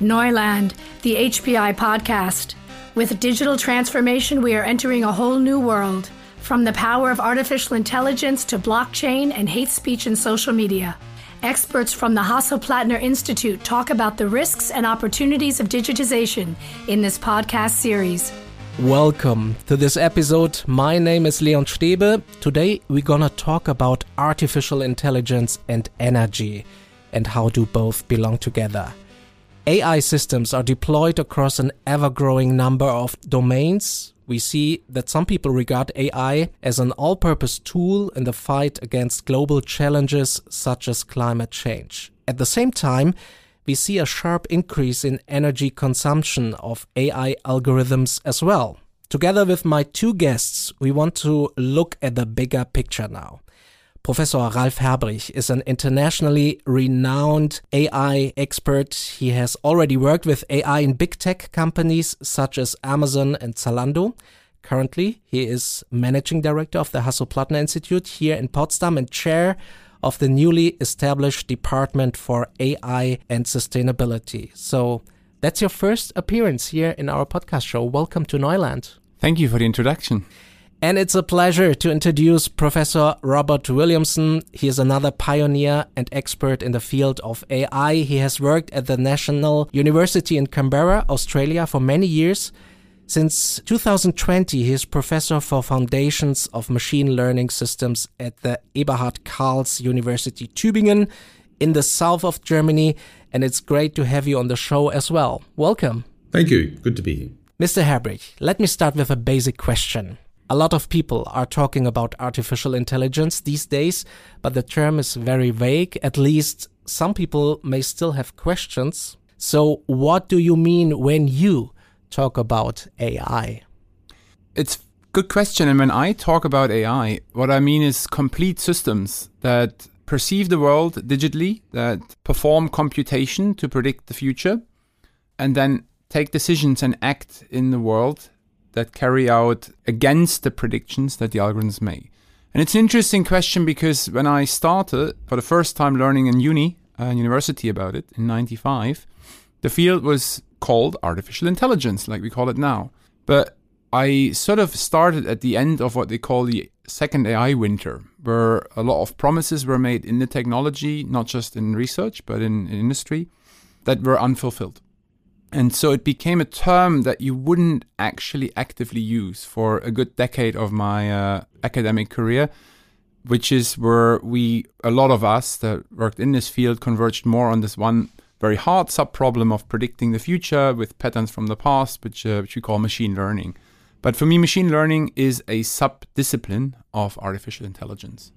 Neuland, the HPI podcast. With digital transformation, we are entering a whole new world. From the power of artificial intelligence to blockchain and hate speech in social media. Experts from the Hasso-Plattner Institute talk about the risks and opportunities of digitization in this podcast series. Welcome to this episode. My name is Leon Stebe. Today we're gonna talk about artificial intelligence and energy and how do both belong together. AI systems are deployed across an ever growing number of domains. We see that some people regard AI as an all purpose tool in the fight against global challenges such as climate change. At the same time, we see a sharp increase in energy consumption of AI algorithms as well. Together with my two guests, we want to look at the bigger picture now. Professor Ralf Herbrich is an internationally renowned AI expert. He has already worked with AI in big tech companies such as Amazon and Zalando. Currently, he is managing director of the Hasso-Plattner Institute here in Potsdam and chair of the newly established Department for AI and Sustainability. So that's your first appearance here in our podcast show. Welcome to Neuland. Thank you for the introduction. And it's a pleasure to introduce Professor Robert Williamson. He is another pioneer and expert in the field of AI. He has worked at the National University in Canberra, Australia for many years. Since 2020, he is professor for foundations of machine learning systems at the Eberhard Karls University Tübingen in the south of Germany. And it's great to have you on the show as well. Welcome. Thank you. Good to be here. Mr. Herbrich, let me start with a basic question. A lot of people are talking about artificial intelligence these days, but the term is very vague. At least some people may still have questions. So, what do you mean when you talk about AI? It's good question and when I talk about AI, what I mean is complete systems that perceive the world digitally, that perform computation to predict the future and then take decisions and act in the world that carry out against the predictions that the algorithms make. And it's an interesting question because when I started for the first time learning in uni, uh, university about it in 95, the field was called artificial intelligence, like we call it now. But I sort of started at the end of what they call the second AI winter, where a lot of promises were made in the technology, not just in research, but in, in industry, that were unfulfilled. And so it became a term that you wouldn't actually actively use for a good decade of my uh, academic career, which is where we, a lot of us that worked in this field, converged more on this one very hard sub problem of predicting the future with patterns from the past, which, uh, which we call machine learning. But for me, machine learning is a sub discipline of artificial intelligence.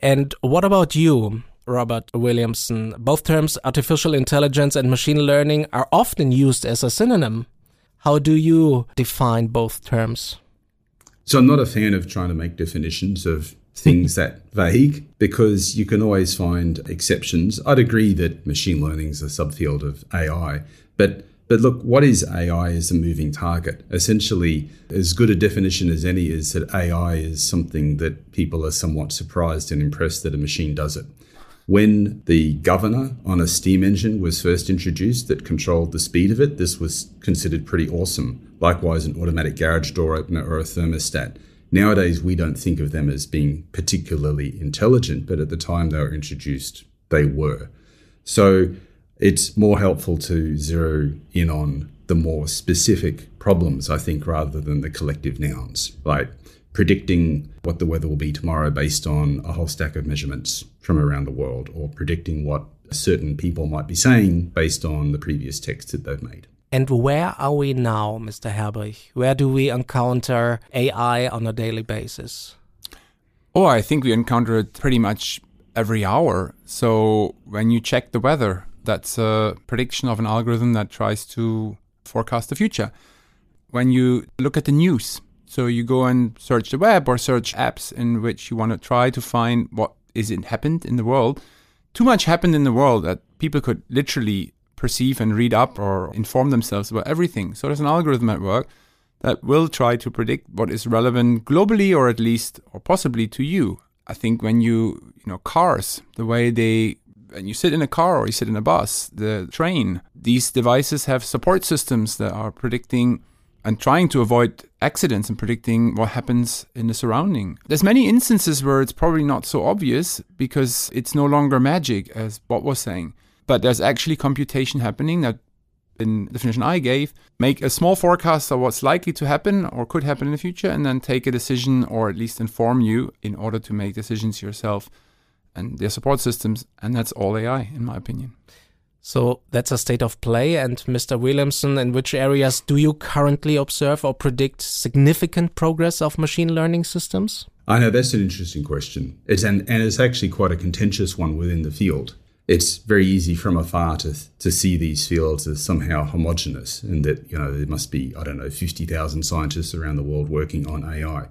And what about you? Robert Williamson. Both terms, artificial intelligence and machine learning, are often used as a synonym. How do you define both terms? So, I'm not a fan of trying to make definitions of things that vague because you can always find exceptions. I'd agree that machine learning is a subfield of AI, but but look, what is AI is a moving target. Essentially, as good a definition as any is that AI is something that people are somewhat surprised and impressed that a machine does it. When the governor on a steam engine was first introduced that controlled the speed of it, this was considered pretty awesome. Likewise, an automatic garage door opener or a thermostat. Nowadays, we don't think of them as being particularly intelligent, but at the time they were introduced, they were. So it's more helpful to zero in on the more specific problems, I think, rather than the collective nouns. Right? Predicting what the weather will be tomorrow based on a whole stack of measurements from around the world, or predicting what certain people might be saying based on the previous text that they've made. And where are we now, Mr. Herbrich? Where do we encounter AI on a daily basis? Oh, I think we encounter it pretty much every hour. So when you check the weather, that's a prediction of an algorithm that tries to forecast the future. When you look at the news, so you go and search the web or search apps in which you want to try to find what is it happened in the world. Too much happened in the world that people could literally perceive and read up or inform themselves about everything. So there's an algorithm at work that will try to predict what is relevant globally or at least or possibly to you. I think when you, you know, cars, the way they and you sit in a car or you sit in a bus, the train, these devices have support systems that are predicting and trying to avoid accidents and predicting what happens in the surrounding. There's many instances where it's probably not so obvious because it's no longer magic, as Bob was saying. But there's actually computation happening that, in the definition I gave, make a small forecast of what's likely to happen or could happen in the future, and then take a decision or at least inform you in order to make decisions yourself and their support systems. And that's all AI, in my opinion. So that's a state of play. And Mr. Williamson, in which areas do you currently observe or predict significant progress of machine learning systems? I know that's an interesting question. It's and, and it's actually quite a contentious one within the field. It's very easy from afar to, to see these fields as somehow homogenous and that, you know, there must be, I don't know, 50,000 scientists around the world working on AI.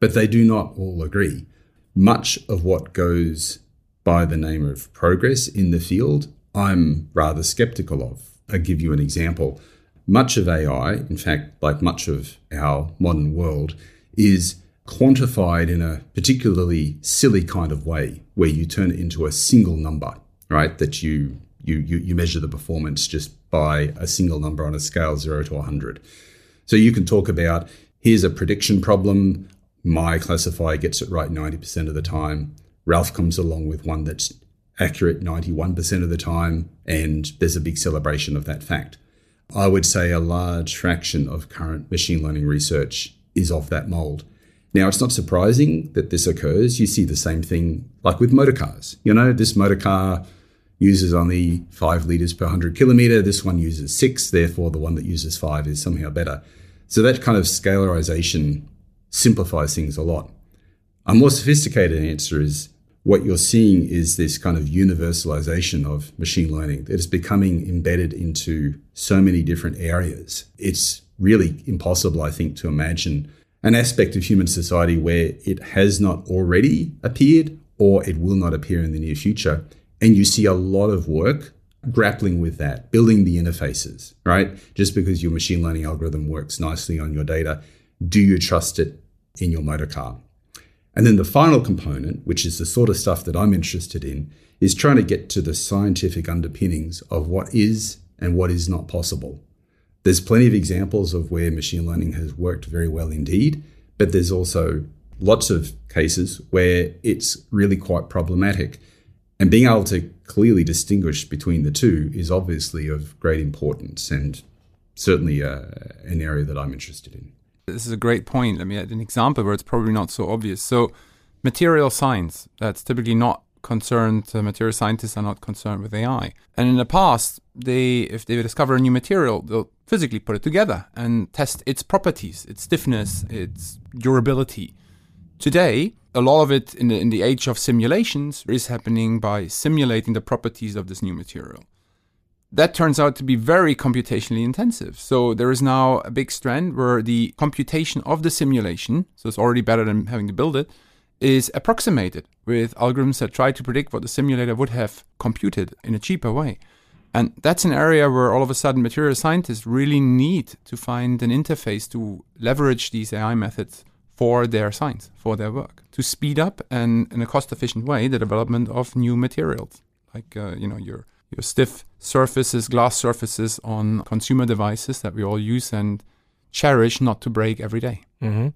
But they do not all agree. Much of what goes by the name of progress in the field I'm rather skeptical of. I'll give you an example. Much of AI, in fact, like much of our modern world, is quantified in a particularly silly kind of way where you turn it into a single number, right? That you you you, measure the performance just by a single number on a scale 0 to 100. So you can talk about here's a prediction problem, my classifier gets it right 90% of the time. Ralf comes along with one that's accurate 91% of the time, and there's a big celebration of that fact. I would say a large fraction of current machine learning research is of that mold. Now, it's not surprising that this occurs. You see the same thing like with motor cars. You know, this motor car uses only five litres per 100 kilometre, this one uses six, therefore, the one that uses five is somehow better. So, that kind of scalarization simplifies things a lot. A more sophisticated answer is what you're seeing is this kind of universalization of machine learning that is becoming embedded into so many different areas. It's really impossible, I think, to imagine an aspect of human society where it has not already appeared or it will not appear in the near future. And you see a lot of work grappling with that, building the interfaces, right? Just because your machine learning algorithm works nicely on your data, do you trust it in your motor car? And then the final component, which is the sort of stuff that I'm interested in, is trying to get to the scientific underpinnings of what is and what is not possible. There's plenty of examples of where machine learning has worked very well indeed, but there's also lots of cases where it's really quite problematic. And being able to clearly distinguish between the two is obviously of great importance and certainly uh, an area that I'm interested in this is a great point. Let me add an example where it's probably not so obvious. So, material science, that's typically not concerned, uh, material scientists are not concerned with AI. And in the past, they, if they discover a new material, they'll physically put it together and test its properties, its stiffness, its durability. Today, a lot of it in the, in the age of simulations is happening by simulating the properties of this new material that turns out to be very computationally intensive. So there is now a big strand where the computation of the simulation, so it's already better than having to build it, is approximated with algorithms that try to predict what the simulator would have computed in a cheaper way. And that's an area where all of a sudden material scientists really need to find an interface to leverage these AI methods for their science, for their work, to speed up and in a cost efficient way the development of new materials, like uh, you know your your stiff surfaces, glass surfaces on consumer devices that we all use and cherish not to break every day. Mm-hmm.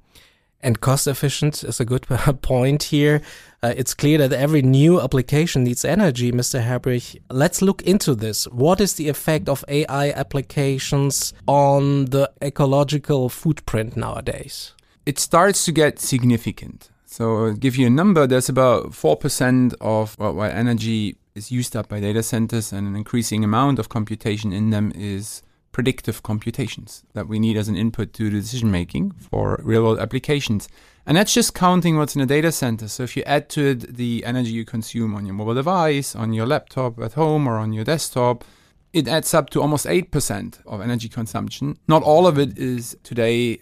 And cost efficient is a good point here. Uh, it's clear that every new application needs energy, Mr. Herbrich. Let's look into this. What is the effect of AI applications on the ecological footprint nowadays? It starts to get significant. So, I'll give you a number. There's about 4% of what energy is used up by data centers, and an increasing amount of computation in them is predictive computations that we need as an input to decision making for real world applications. And that's just counting what's in a data center. So if you add to it the energy you consume on your mobile device, on your laptop at home, or on your desktop, it adds up to almost 8% of energy consumption. Not all of it is today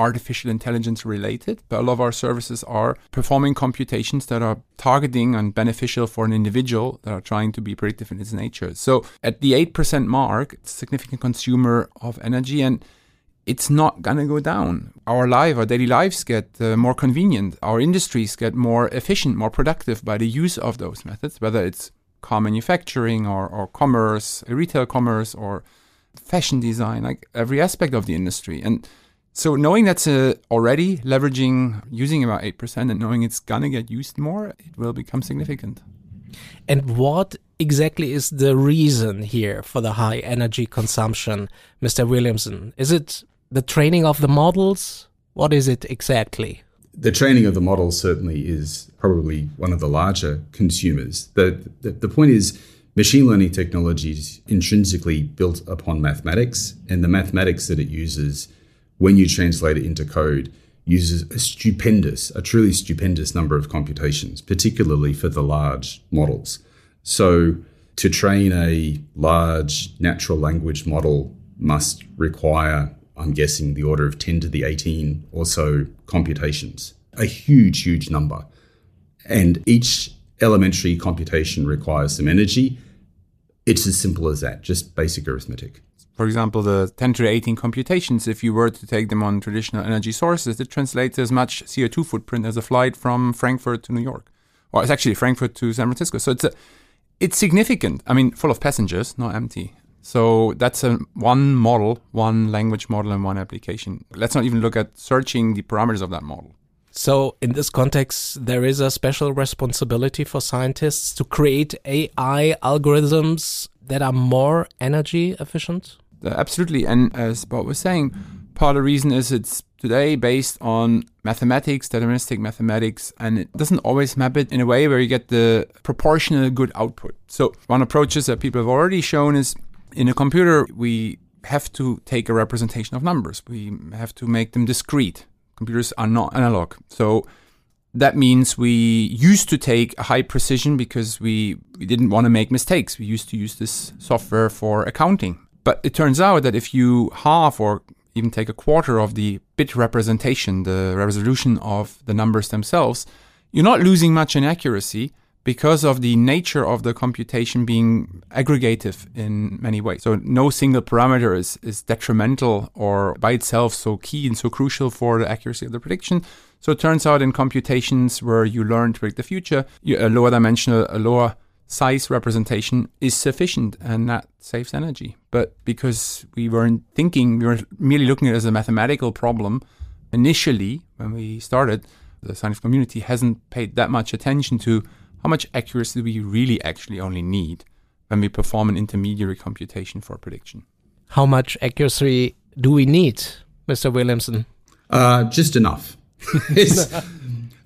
artificial intelligence related, but a lot of our services are performing computations that are targeting and beneficial for an individual that are trying to be predictive in its nature. So at the 8% mark, it's a significant consumer of energy and it's not going to go down. Our life, our daily lives get uh, more convenient. Our industries get more efficient, more productive by the use of those methods, whether it's car manufacturing or, or commerce, retail commerce or fashion design, like every aspect of the industry. And so knowing that's uh, already leveraging using about 8% and knowing it's going to get used more, it will become significant. And what exactly is the reason here for the high energy consumption, Mr. Williamson? Is it the training of the models? What is it exactly? The training of the models certainly is probably one of the larger consumers. The, the, the point is, machine learning technology is intrinsically built upon mathematics, and the mathematics that it uses when you translate it into code uses a stupendous, a truly stupendous number of computations, particularly for the large models. So to train a large natural language model must require, I'm guessing, the order of 10 to the 18 or so computations, a huge, huge number. And each elementary computation requires some energy. It's as simple as that, just basic arithmetic for example, the 10 to the 18 computations, if you were to take them on traditional energy sources, it translates as much CO2 footprint as a flight from Frankfurt to New York. Or it's actually Frankfurt to San Francisco. So it's a, it's significant. I mean, full of passengers, not empty. So that's a one model, one language model, and one application. Let's not even look at searching the parameters of that model. So, in this context, there is a special responsibility for scientists to create AI algorithms that are more energy efficient? Absolutely. And as Bob was saying, part of the reason is it's today based on mathematics, deterministic mathematics, and it doesn't always map it in a way where you get the proportional good output. So one approach that people have already shown is in a computer, we have to take a representation of numbers. We have to make them discrete. Computers are not analog. So that means we used to take a high precision because we, we didn't want to make mistakes. We used to use this software for accounting. But it turns out that if you half or even take a quarter of the bit representation, the resolution of the numbers themselves, you're not losing much in accuracy because of the nature of the computation being aggregative in many ways. So no single parameter is, is detrimental or by itself so key and so crucial for the accuracy of the prediction. So it turns out in computations where you learn to predict the future, a lower dimensional, a lower size representation is sufficient and that saves energy. But because we weren't thinking, we were merely looking at it as a mathematical problem initially when we started, the scientific community hasn't paid that much attention to how much accuracy we really actually only need when we perform an intermediary computation for prediction. How much accuracy do we need, Mr. Williamson? Uh, just enough.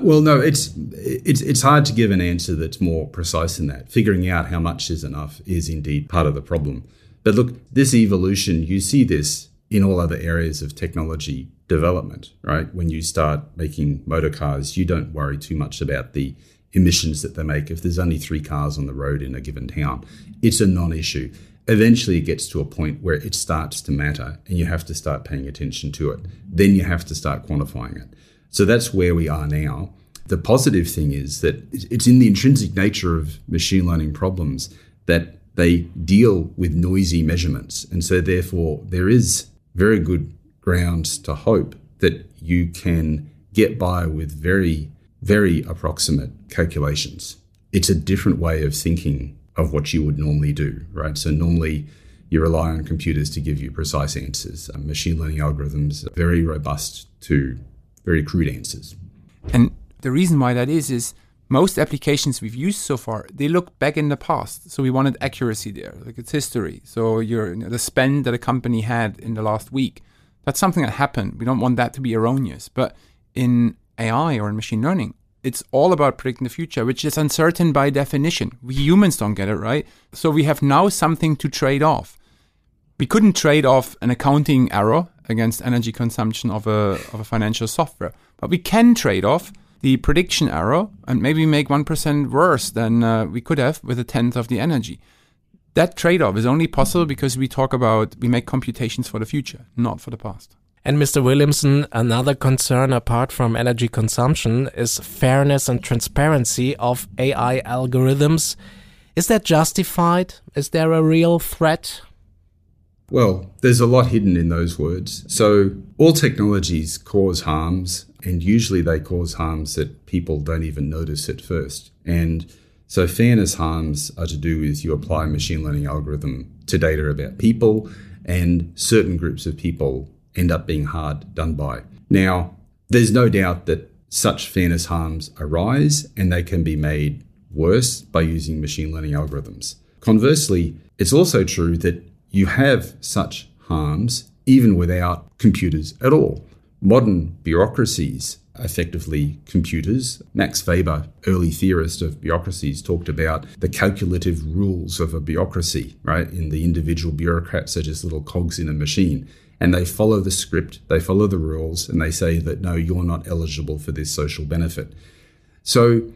Well, no, it's it's it's hard to give an answer that's more precise than that. Figuring out how much is enough is indeed part of the problem. But look, this evolution, you see this in all other areas of technology development, right? When you start making motor cars, you don't worry too much about the emissions that they make. If there's only three cars on the road in a given town, it's a non-issue. Eventually, it gets to a point where it starts to matter, and you have to start paying attention to it. Then you have to start quantifying it. So that's where we are now. The positive thing is that it's in the intrinsic nature of machine learning problems that they deal with noisy measurements. And so, therefore, there is very good grounds to hope that you can get by with very, very approximate calculations. It's a different way of thinking of what you would normally do, right? So, normally, you rely on computers to give you precise answers. Uh, machine learning algorithms are very robust to very crude answers. And the reason why that is is most applications we've used so far they look back in the past so we wanted accuracy there like it's history. So your the spend that a company had in the last week that's something that happened. We don't want that to be erroneous. But in ai or in machine learning it's all about predicting the future which is uncertain by definition. We humans don't get it right? So we have now something to trade off. We couldn't trade off an accounting error against energy consumption of a, of a financial software. But we can trade off the prediction error and maybe make 1% worse than uh, we could have with a tenth of the energy. That trade off is only possible because we talk about, we make computations for the future, not for the past. And Mr. Williamson, another concern apart from energy consumption is fairness and transparency of AI algorithms. Is that justified? Is there a real threat? Well, there's a lot hidden in those words. So, all technologies cause harms, and usually they cause harms that people don't even notice at first. And So, fairness harms are to do with you apply a machine learning algorithm to data about people, and certain groups of people end up being hard done by. Now, there's no doubt that such fairness harms arise and they can be made worse by using machine learning algorithms. Conversely, it's also true that you have such harms even without computers at all. Modern bureaucracies, effectively computers, Max Weber, early theorist of bureaucracies, talked about the calculative rules of a bureaucracy, right? In the individual bureaucrats are just little cogs in a machine and they follow the script, they follow the rules, and they say that no, you're not eligible for this social benefit. So,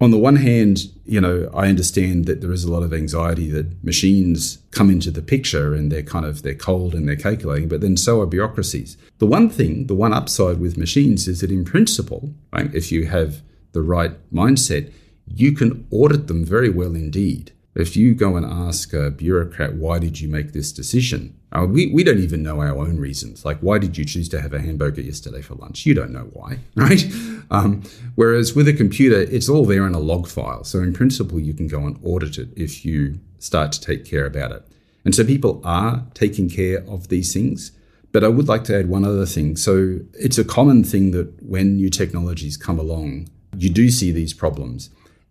on the one hand, you know, I understand that there is a lot of anxiety that machines come into the picture and they're kind of they're cold and they're calculating, but then so are bureaucracies. The one thing, the one upside with machines is that in principle, right, if you have the right mindset, you can audit them very well indeed. If you go and ask a bureaucrat, why did you make this decision? Uh, we, we don't even know our own reasons. Like, why did you choose to have a hamburger yesterday for lunch? You don't know why, right? Um, whereas with a computer, it's all there in a log file. So, in principle, you can go and audit it if you start to take care about it. And so, people are taking care of these things. But I would like to add one other thing. So, it's a common thing that when new technologies come along, you do see these problems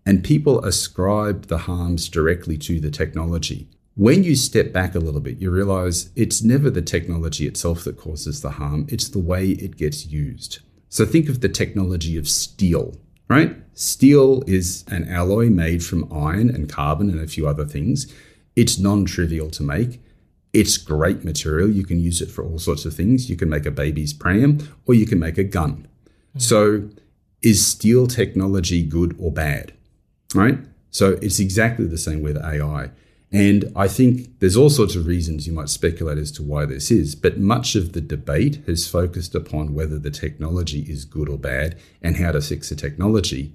and people ascribe the harms directly to the technology. When you step back a little bit, you realize it's never the technology itself that causes the harm, it's the way it gets used. So think of the technology of steel, right? Steel is an alloy made from iron and carbon and a few other things. It's non trivial to make. It's great material. You can use it for all sorts of things. You can make a baby's pram or you can make a gun. Mm. So, is steel technology good or bad? Right? So it's exactly the same with AI. And I think there's all sorts of reasons you might speculate as to why this is, but much of the debate has focused upon whether the technology is good or bad and how to fix the technology.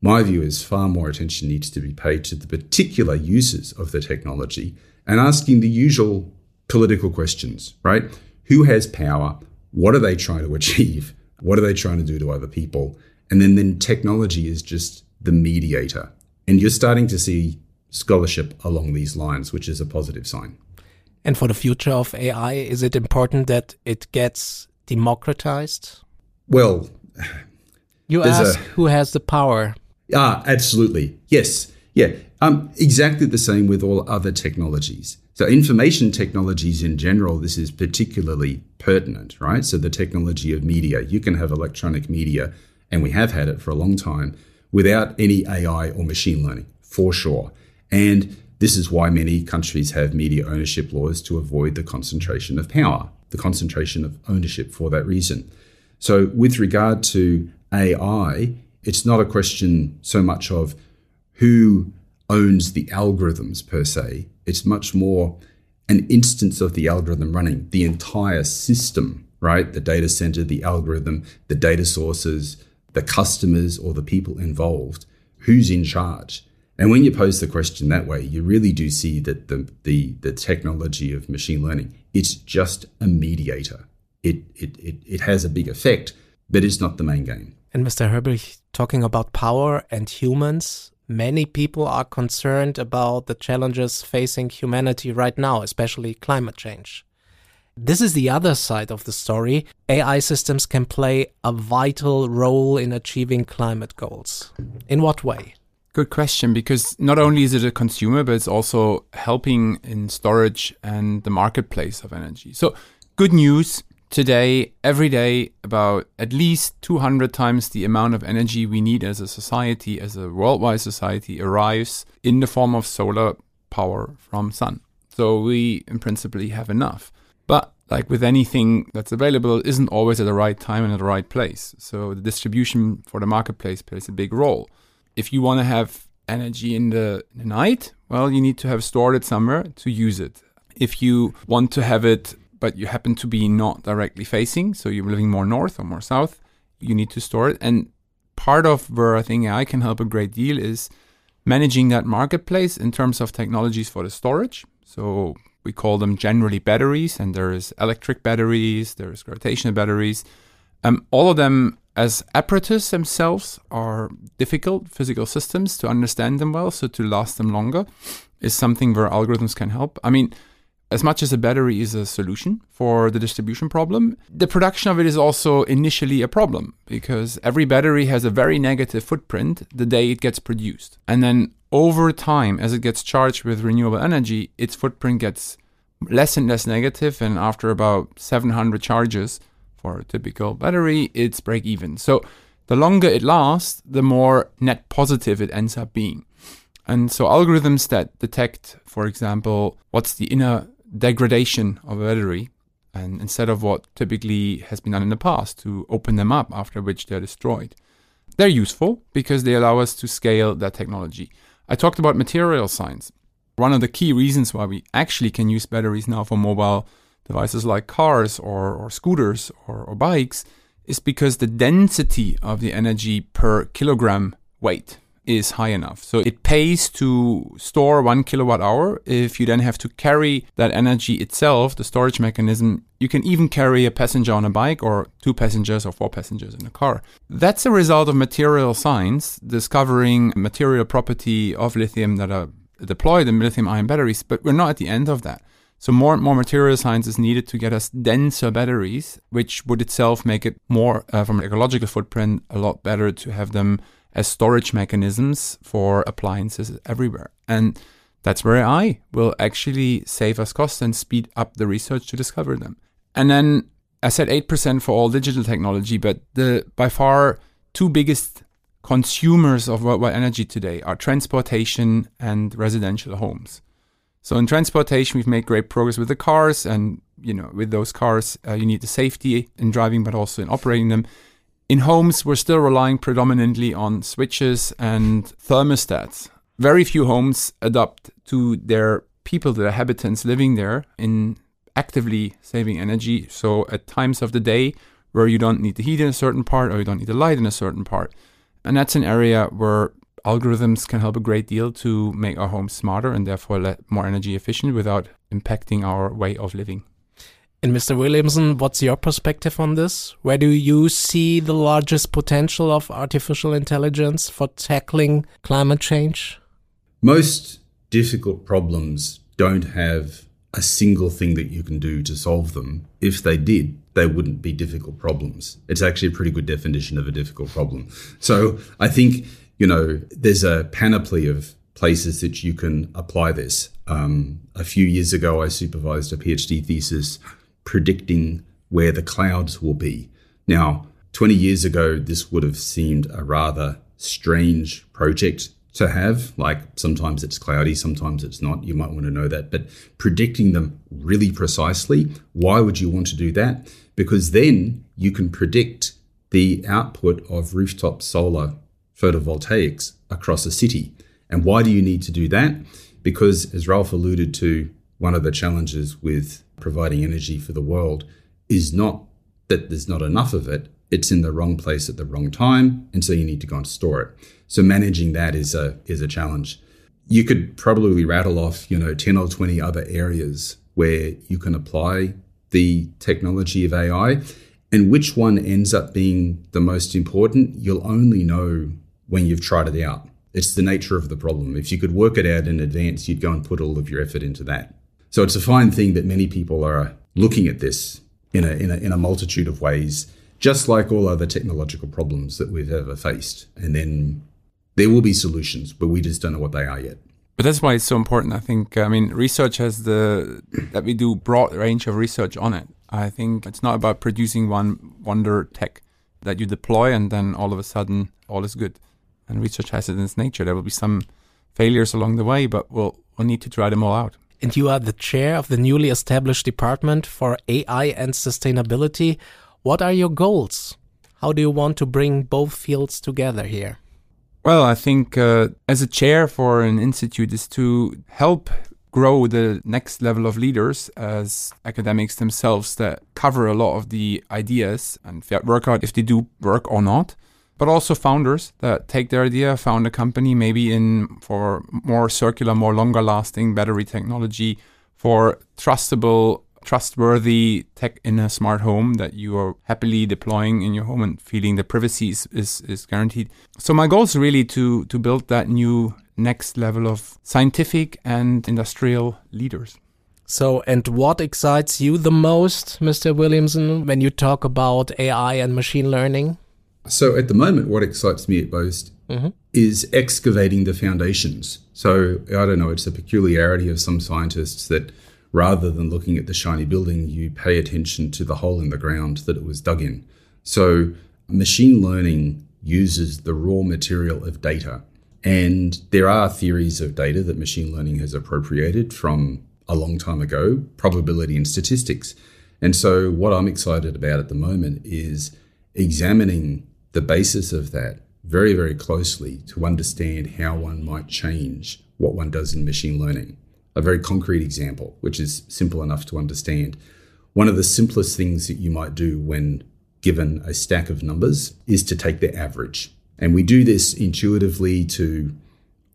My view is far more attention needs to be paid to the particular uses of the technology and asking the usual political questions, right? Who has power? What are they trying to achieve? What are they trying to do to other people? And then, then technology is just the mediator. And you're starting to see scholarship along these lines, which is a positive sign. And for the future of AI, is it important that it gets democratized? Well, you ask a, who has the power. Ah, absolutely. Yes. Yeah. Um, exactly the same with all other technologies. So, information technologies in general, this is particularly pertinent, right? So, the technology of media, you can have electronic media, and we have had it for a long time, without any AI or machine learning, for sure. And this is why many countries have media ownership laws to avoid the concentration of power, the concentration of ownership for that reason. So, with regard to AI, it's not a question so much of who owns the algorithms per se, it's much more an instance of the algorithm running, the entire system, right? The data center, the algorithm, the data sources, the customers or the people involved, who's in charge? And when you pose the question that way, you really do see that the, the, the technology of machine learning, it's just a mediator. It, it, it, it has a big effect, but it's not the main game. And Mr. Herbrich, talking about power and humans, many people are concerned about the challenges facing humanity right now, especially climate change. This is the other side of the story. AI systems can play a vital role in achieving climate goals. In what way? Good question, because not only is it a consumer, but it's also helping in storage and the marketplace of energy. So, good news today, every day, about at least 200 times the amount of energy we need as a society, as a worldwide society, arrives in the form of solar power from sun. So, we in principle have enough. But like with anything that's available, isn't always at the right time and at the right place. So the distribution for the marketplace plays a big role. If you want to have energy in the, in the night, well, you need to have stored it somewhere to use it. If you want to have it, but you happen to be not directly facing, so you're living more north or more south, you need to store it. And part of where I think AI can help a great deal is managing that marketplace in terms of technologies for the storage. So we call them generally batteries, and there's electric batteries, there's gravitational batteries. Um, all of them as apparatus themselves are difficult physical systems to understand them well, so to last them longer is something where algorithms can help. I mean, as much as a battery is a solution for the distribution problem, the production of it is also initially a problem because every battery has a very negative footprint the day it gets produced. And then over time, as it gets charged with renewable energy, its footprint gets less and less negative, and after about 700 charges for a typical battery, it's break even. So the longer it lasts, the more net positive it ends up being. And so algorithms that detect, for example, what's the inner degradation of a battery, and instead of what typically has been done in the past to open them up after which they're destroyed. They're useful because they allow us to scale that technology. I talked about material science. One of the key reasons why we actually can use batteries now for mobile devices like cars or, or scooters or, or bikes is because the density of the energy per kilogram weight is high enough. So it pays to store one kilowatt hour. If you then have to carry that energy itself, the storage mechanism, you can even carry a passenger on a bike or two passengers or four passengers in a car. That's a result of material science discovering material property of lithium that are deployed in lithium ion batteries, but we're not at the end of that. So more and more material science is needed to get us denser batteries, which would itself make it more, uh, from an ecological footprint, a lot better to have them as storage mechanisms for appliances everywhere. And that's where AI will actually save us costs and speed up the research to discover them. And then I said 8% for all digital technology, but the by far two biggest consumers of worldwide energy today are transportation and residential homes. So in transportation, we've made great progress with the cars, and you know, with those cars, uh, you need the safety in driving, but also in operating them. In homes, we're still relying predominantly on switches and thermostats. Very few homes adopt to their people, their habitants living there, in actively saving energy. So at times of the day where you don't need the heat in a certain part or you don't need the light in a certain part. And that's an area where algorithms can help a great deal to make our homes smarter and therefore more energy efficient without impacting our way of living. And Mr. Williamson, what's your perspective on this? Where do you see the largest potential of artificial intelligence for tackling climate change? Most difficult problems don't have a single thing that you can do to solve them. If they did, they wouldn't be difficult problems. It's actually a pretty good definition of a difficult problem. So I think, you know, there's a panoply of places that you can apply this. Um, a few years ago, I supervised a PhD thesis predicting where the clouds will be. Now, 20 years ago, this would have seemed a rather strange project to have. Like sometimes it's cloudy, sometimes it's not. You might want to know that. But predicting them really precisely, why would you want to do that? Because then you can predict the output of rooftop solar photovoltaics across a city. And why do you need to do that? Because, as Ralf alluded to, one of the challenges with providing energy for the world is not that there's not enough of it, it's in the wrong place at the wrong time, and so you need to go and store it. So managing that is a is a challenge. You could probably rattle off, you know, 10 or 20 other areas where you can apply the technology of AI. And which one ends up being the most important, you'll only know when you've tried it out. It's the nature of the problem. If you could work it out in advance, you'd go and put all of your effort into that. So it's a fine thing that many people are looking at this in a, in a, in a multitude of ways, just like all other technological problems that we've ever faced. And then there will be solutions, but we just don't know what they are yet. But that's why it's so important. I think, I mean, research has the, that we do broad range of research on it. I think it's not about producing one wonder tech that you deploy and then all of a sudden all is good. And research has it in its nature. There will be some failures along the way, but we'll, we'll need to try them all out and you are the chair of the newly established Department for AI and Sustainability. What are your goals? How do you want to bring both fields together here? Well, I think uh, as a chair for an institute is to help grow the next level of leaders as academics themselves that cover a lot of the ideas and work out if they do work or not but also founders that take their idea, found a company maybe in for more circular, more longer lasting battery technology for trustable trustworthy tech in a smart home that you are happily deploying in your home and feeling the privacy is, is, is guaranteed. So my goal is really to to build that new next level of scientific and industrial leaders. So, and what excites you the most, Mr. Williamson, when you talk about AI and machine learning? So, at the moment, what excites me at most mm-hmm. is excavating the foundations. So, I don't know, it's a peculiarity of some scientists that rather than looking at the shiny building, you pay attention to the hole in the ground that it was dug in. So, machine learning uses the raw material of data. And there are theories of data that machine learning has appropriated from a long time ago, probability and statistics. And so, what I'm excited about at the moment is examining the basis of that very, very closely to understand how one might change what one does in machine learning. A very concrete example, which is simple enough to understand. One of the simplest things that you might do when given a stack of numbers is to take the average. And we do this intuitively to,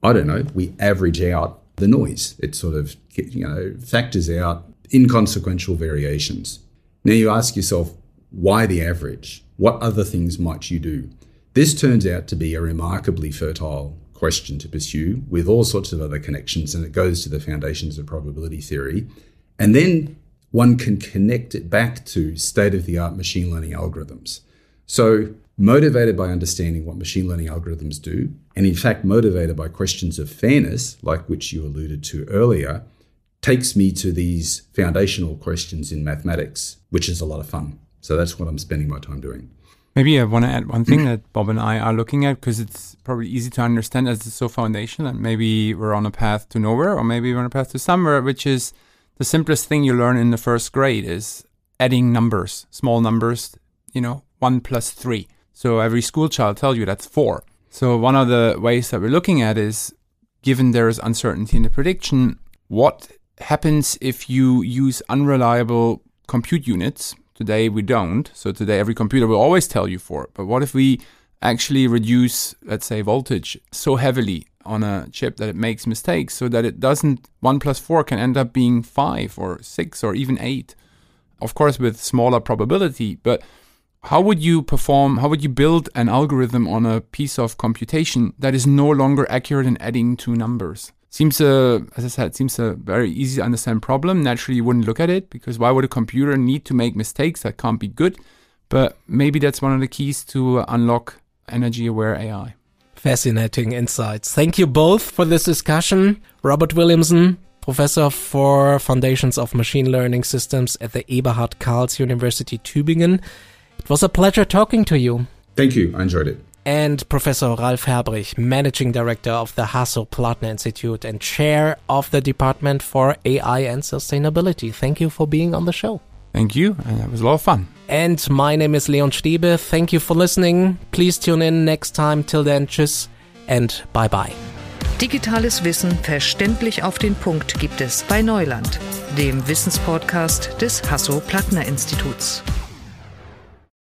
I don't know, we average out the noise. It sort of, you know, factors out inconsequential variations. Now you ask yourself, why the average? What other things might you do? This turns out to be a remarkably fertile question to pursue with all sorts of other connections, and it goes to the foundations of probability theory. And then one can connect it back to state of the art machine learning algorithms. So, motivated by understanding what machine learning algorithms do, and in fact, motivated by questions of fairness, like which you alluded to earlier, takes me to these foundational questions in mathematics, which is a lot of fun. So, that's what I'm spending my time doing. Maybe I want to add one thing that Bob and I are looking at because it's probably easy to understand as it's so foundational. And maybe we're on a path to nowhere, or maybe we're on a path to somewhere, which is the simplest thing you learn in the first grade is adding numbers, small numbers, you know, one plus three. So every school child tells you that's four. So one of the ways that we're looking at is given there is uncertainty in the prediction, what happens if you use unreliable compute units Today we don't. So today every computer will always tell you four. But what if we actually reduce, let's say, voltage so heavily on a chip that it makes mistakes so that it doesn't, one plus four can end up being five or six or even eight? Of course, with smaller probability, but how would you perform, how would you build an algorithm on a piece of computation that is no longer accurate in adding two numbers? Seems a, as I said, seems a very easy to understand problem. Naturally, you wouldn't look at it because why would a computer need to make mistakes that can't be good? But maybe that's one of the keys to uh, unlock energy aware AI. Fascinating insights. Thank you both for this discussion. Robert Williamson, Professor for Foundations of Machine Learning Systems at the Eberhard Karls University Tübingen. It was a pleasure talking to you. Thank you. I enjoyed it and Professor Ralf Herbrich, Managing Director of the Hasso-Plattner Institute and Chair of the Department for AI and Sustainability. Thank you for being on the show. Thank you, uh, and it was a lot of fun. And my name is Leon Stebe. Thank you for listening. Please tune in next time. Till then, tschüss and bye bye. Digitales Wissen verständlich auf den Punkt gibt es bei Neuland, dem Wissenspodcast des Hasso-Plattner Instituts.